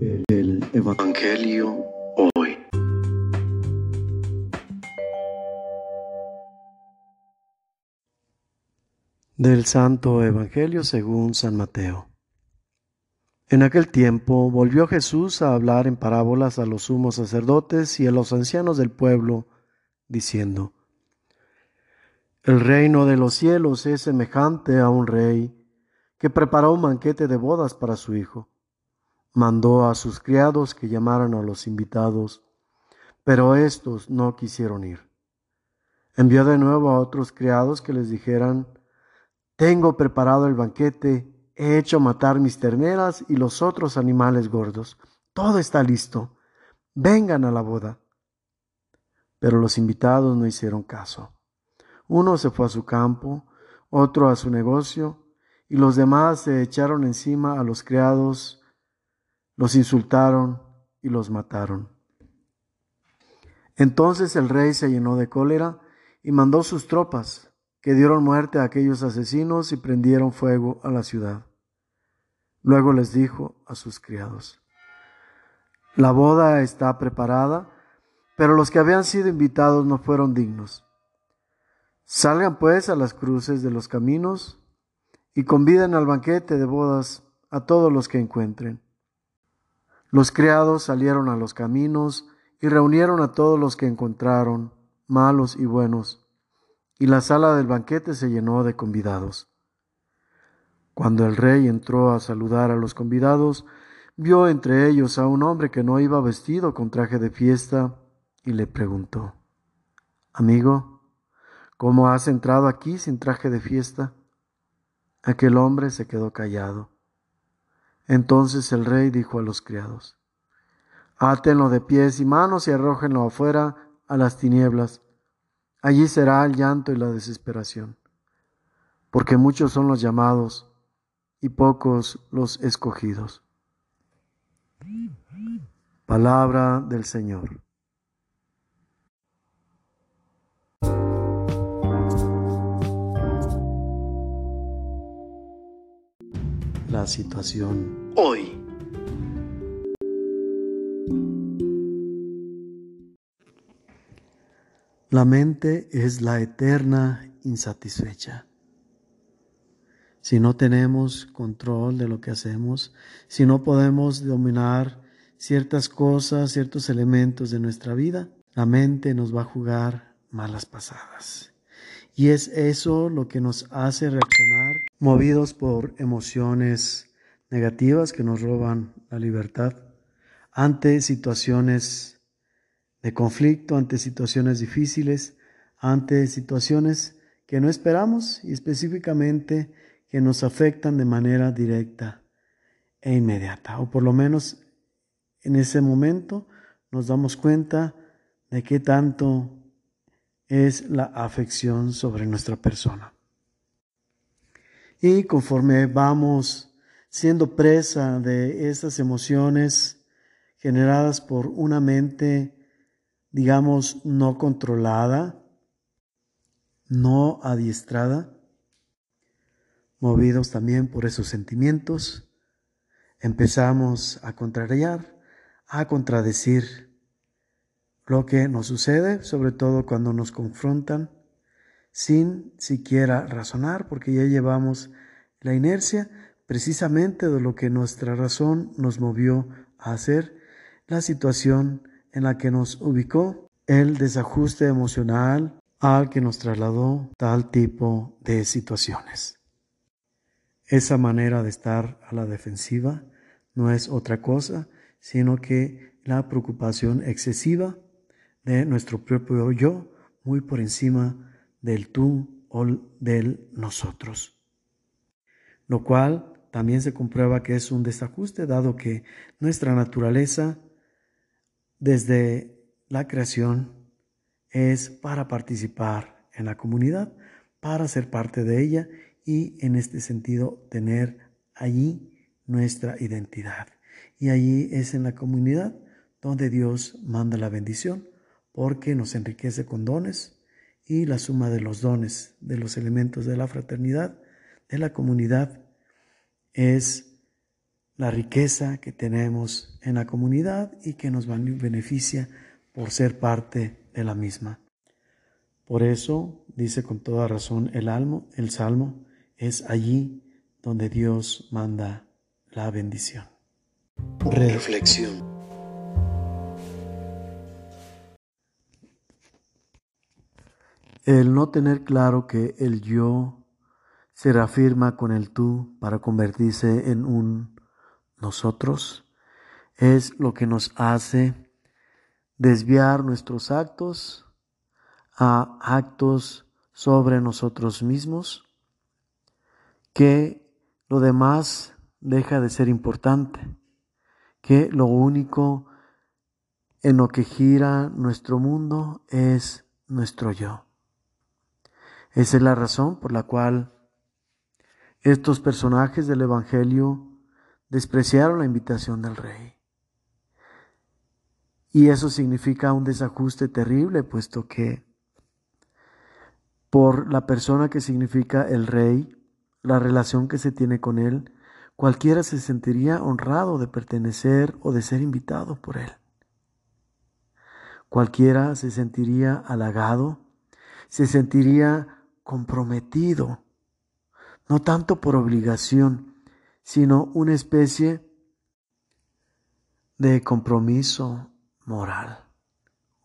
El Evangelio hoy. Del Santo Evangelio según San Mateo. En aquel tiempo volvió Jesús a hablar en parábolas a los sumos sacerdotes y a los ancianos del pueblo, diciendo, El reino de los cielos es semejante a un rey que preparó un banquete de bodas para su hijo. Mandó a sus criados que llamaran a los invitados, pero estos no quisieron ir. Envió de nuevo a otros criados que les dijeran, Tengo preparado el banquete, He hecho matar mis terneras y los otros animales gordos. Todo está listo. Vengan a la boda. Pero los invitados no hicieron caso. Uno se fue a su campo, otro a su negocio, y los demás se echaron encima a los criados, los insultaron y los mataron. Entonces el rey se llenó de cólera y mandó sus tropas, que dieron muerte a aquellos asesinos y prendieron fuego a la ciudad. Luego les dijo a sus criados, la boda está preparada, pero los que habían sido invitados no fueron dignos. Salgan pues a las cruces de los caminos y conviden al banquete de bodas a todos los que encuentren. Los criados salieron a los caminos y reunieron a todos los que encontraron, malos y buenos, y la sala del banquete se llenó de convidados. Cuando el rey entró a saludar a los convidados, vio entre ellos a un hombre que no iba vestido con traje de fiesta y le preguntó, Amigo, ¿cómo has entrado aquí sin traje de fiesta? Aquel hombre se quedó callado. Entonces el rey dijo a los criados, Átenlo de pies y manos y arrójenlo afuera a las tinieblas. Allí será el llanto y la desesperación, porque muchos son los llamados y pocos los escogidos. Palabra del Señor. La situación hoy. La mente es la eterna insatisfecha si no tenemos control de lo que hacemos, si no podemos dominar ciertas cosas, ciertos elementos de nuestra vida, la mente nos va a jugar malas pasadas. Y es eso lo que nos hace reaccionar movidos por emociones negativas que nos roban la libertad ante situaciones de conflicto, ante situaciones difíciles, ante situaciones que no esperamos y específicamente que nos afectan de manera directa e inmediata, o por lo menos en ese momento nos damos cuenta de qué tanto es la afección sobre nuestra persona. Y conforme vamos siendo presa de estas emociones generadas por una mente, digamos, no controlada, no adiestrada, movidos también por esos sentimientos, empezamos a contrariar, a contradecir lo que nos sucede, sobre todo cuando nos confrontan, sin siquiera razonar, porque ya llevamos la inercia precisamente de lo que nuestra razón nos movió a hacer, la situación en la que nos ubicó, el desajuste emocional al que nos trasladó tal tipo de situaciones. Esa manera de estar a la defensiva no es otra cosa, sino que la preocupación excesiva de nuestro propio yo, muy por encima del tú o del nosotros. Lo cual también se comprueba que es un desajuste, dado que nuestra naturaleza desde la creación es para participar en la comunidad, para ser parte de ella y en este sentido tener allí nuestra identidad. Y allí es en la comunidad donde Dios manda la bendición porque nos enriquece con dones y la suma de los dones, de los elementos de la fraternidad, de la comunidad, es la riqueza que tenemos en la comunidad y que nos beneficia por ser parte de la misma. Por eso, dice con toda razón el, almo, el Salmo, es allí donde Dios manda la bendición. Reflexión. El no tener claro que el yo se reafirma con el tú para convertirse en un nosotros es lo que nos hace desviar nuestros actos a actos sobre nosotros mismos, que lo demás deja de ser importante, que lo único en lo que gira nuestro mundo es nuestro yo. Esa es la razón por la cual estos personajes del Evangelio despreciaron la invitación del rey. Y eso significa un desajuste terrible, puesto que por la persona que significa el rey, la relación que se tiene con él, cualquiera se sentiría honrado de pertenecer o de ser invitado por él. Cualquiera se sentiría halagado, se sentiría comprometido, no tanto por obligación, sino una especie de compromiso moral,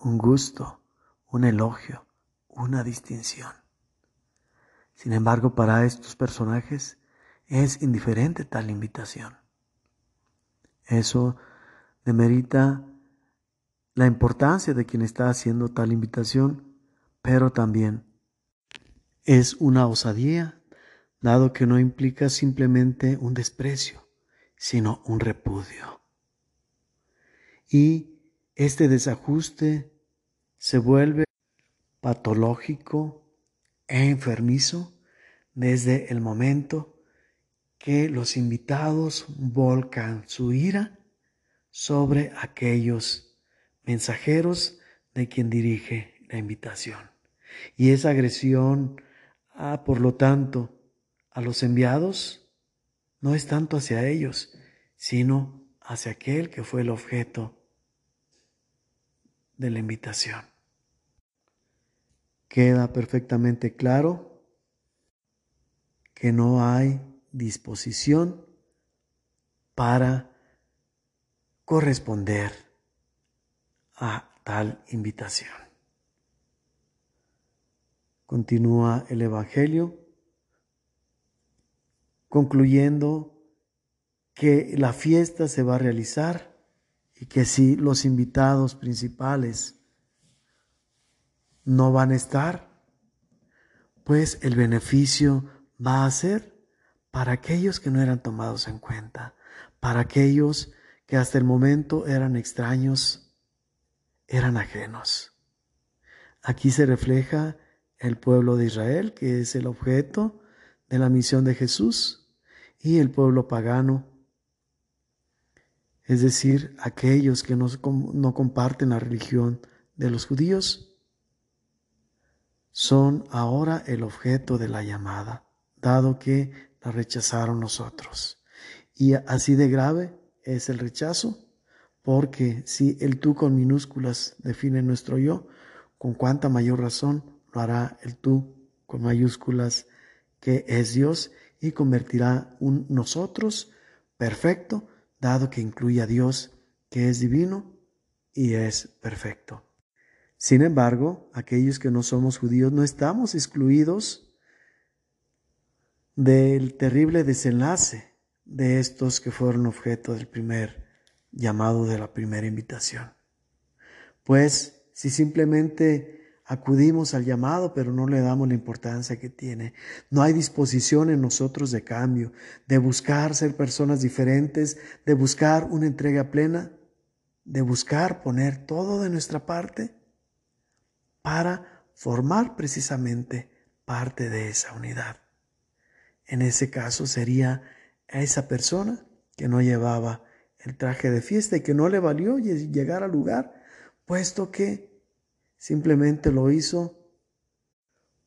un gusto, un elogio, una distinción. Sin embargo, para estos personajes es indiferente tal invitación. Eso demerita la importancia de quien está haciendo tal invitación, pero también es una osadía, dado que no implica simplemente un desprecio, sino un repudio. Y este desajuste se vuelve patológico e enfermizo desde el momento que los invitados volcan su ira sobre aquellos mensajeros de quien dirige la invitación. Y esa agresión, ah, por lo tanto, a los enviados no es tanto hacia ellos, sino hacia aquel que fue el objeto de la invitación. Queda perfectamente claro que no hay disposición para corresponder a tal invitación. Continúa el Evangelio concluyendo que la fiesta se va a realizar y que si los invitados principales no van a estar, pues el beneficio va a ser para aquellos que no eran tomados en cuenta, para aquellos que hasta el momento eran extraños, eran ajenos. Aquí se refleja el pueblo de Israel, que es el objeto de la misión de Jesús, y el pueblo pagano, es decir, aquellos que no, no comparten la religión de los judíos, son ahora el objeto de la llamada, dado que la rechazaron nosotros. Y así de grave es el rechazo, porque si el tú con minúsculas define nuestro yo, con cuánta mayor razón lo hará el tú con mayúsculas que es Dios y convertirá un nosotros perfecto dado que incluye a Dios, que es divino y es perfecto. Sin embargo, aquellos que no somos judíos no estamos excluidos del terrible desenlace de estos que fueron objeto del primer llamado de la primera invitación. Pues si simplemente Acudimos al llamado, pero no le damos la importancia que tiene. No hay disposición en nosotros de cambio, de buscar ser personas diferentes, de buscar una entrega plena, de buscar poner todo de nuestra parte para formar precisamente parte de esa unidad. En ese caso sería esa persona que no llevaba el traje de fiesta y que no le valió llegar al lugar, puesto que Simplemente lo hizo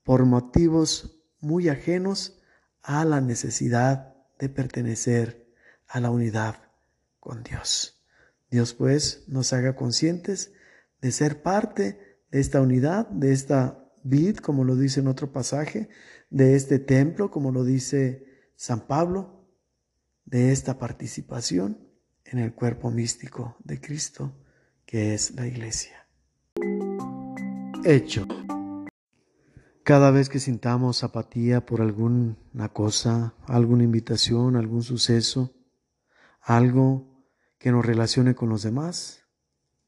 por motivos muy ajenos a la necesidad de pertenecer a la unidad con Dios. Dios pues nos haga conscientes de ser parte de esta unidad, de esta vid, como lo dice en otro pasaje, de este templo, como lo dice San Pablo, de esta participación en el cuerpo místico de Cristo, que es la iglesia. Hecho. Cada vez que sintamos apatía por alguna cosa, alguna invitación, algún suceso, algo que nos relacione con los demás,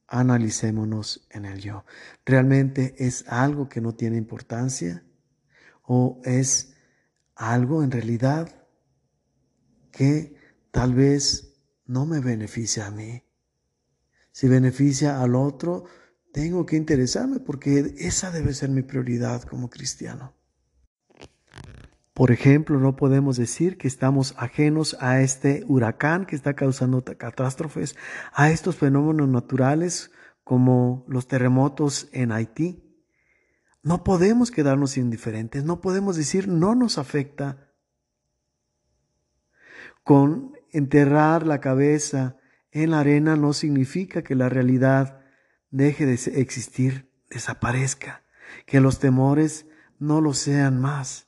analicémonos en el yo. ¿Realmente es algo que no tiene importancia? ¿O es algo en realidad que tal vez no me beneficia a mí? Si beneficia al otro, tengo que interesarme porque esa debe ser mi prioridad como cristiano. Por ejemplo, no podemos decir que estamos ajenos a este huracán que está causando catástrofes, a estos fenómenos naturales como los terremotos en Haití. No podemos quedarnos indiferentes, no podemos decir no nos afecta. Con enterrar la cabeza en la arena no significa que la realidad deje de existir, desaparezca, que los temores no lo sean más.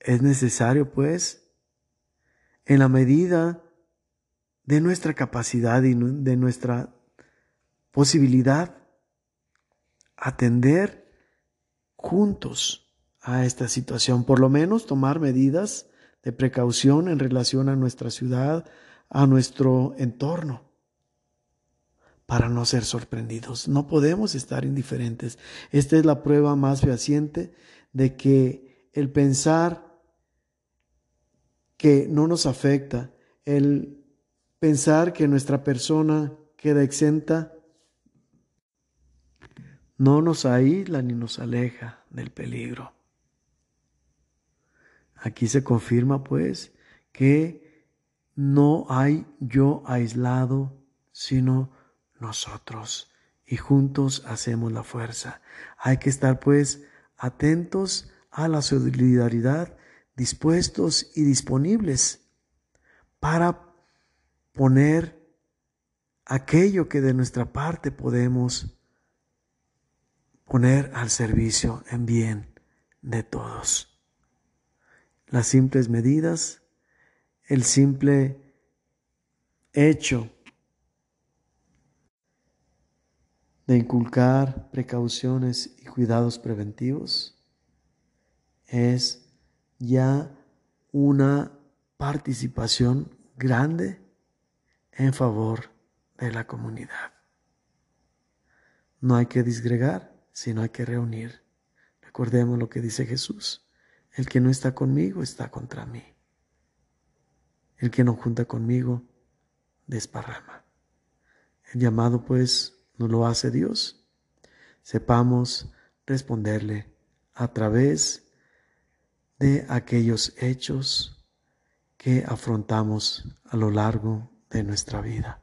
Es necesario, pues, en la medida de nuestra capacidad y de nuestra posibilidad, atender juntos a esta situación, por lo menos tomar medidas de precaución en relación a nuestra ciudad, a nuestro entorno para no ser sorprendidos. No podemos estar indiferentes. Esta es la prueba más fehaciente de que el pensar que no nos afecta, el pensar que nuestra persona queda exenta, no nos aísla ni nos aleja del peligro. Aquí se confirma pues que no hay yo aislado, sino nosotros y juntos hacemos la fuerza. Hay que estar pues atentos a la solidaridad, dispuestos y disponibles para poner aquello que de nuestra parte podemos poner al servicio en bien de todos. Las simples medidas, el simple hecho de inculcar precauciones y cuidados preventivos es ya una participación grande en favor de la comunidad. No hay que disgregar, sino hay que reunir. Recordemos lo que dice Jesús. El que no está conmigo está contra mí. El que no junta conmigo desparrama. El llamado pues no lo hace Dios. Sepamos responderle a través de aquellos hechos que afrontamos a lo largo de nuestra vida.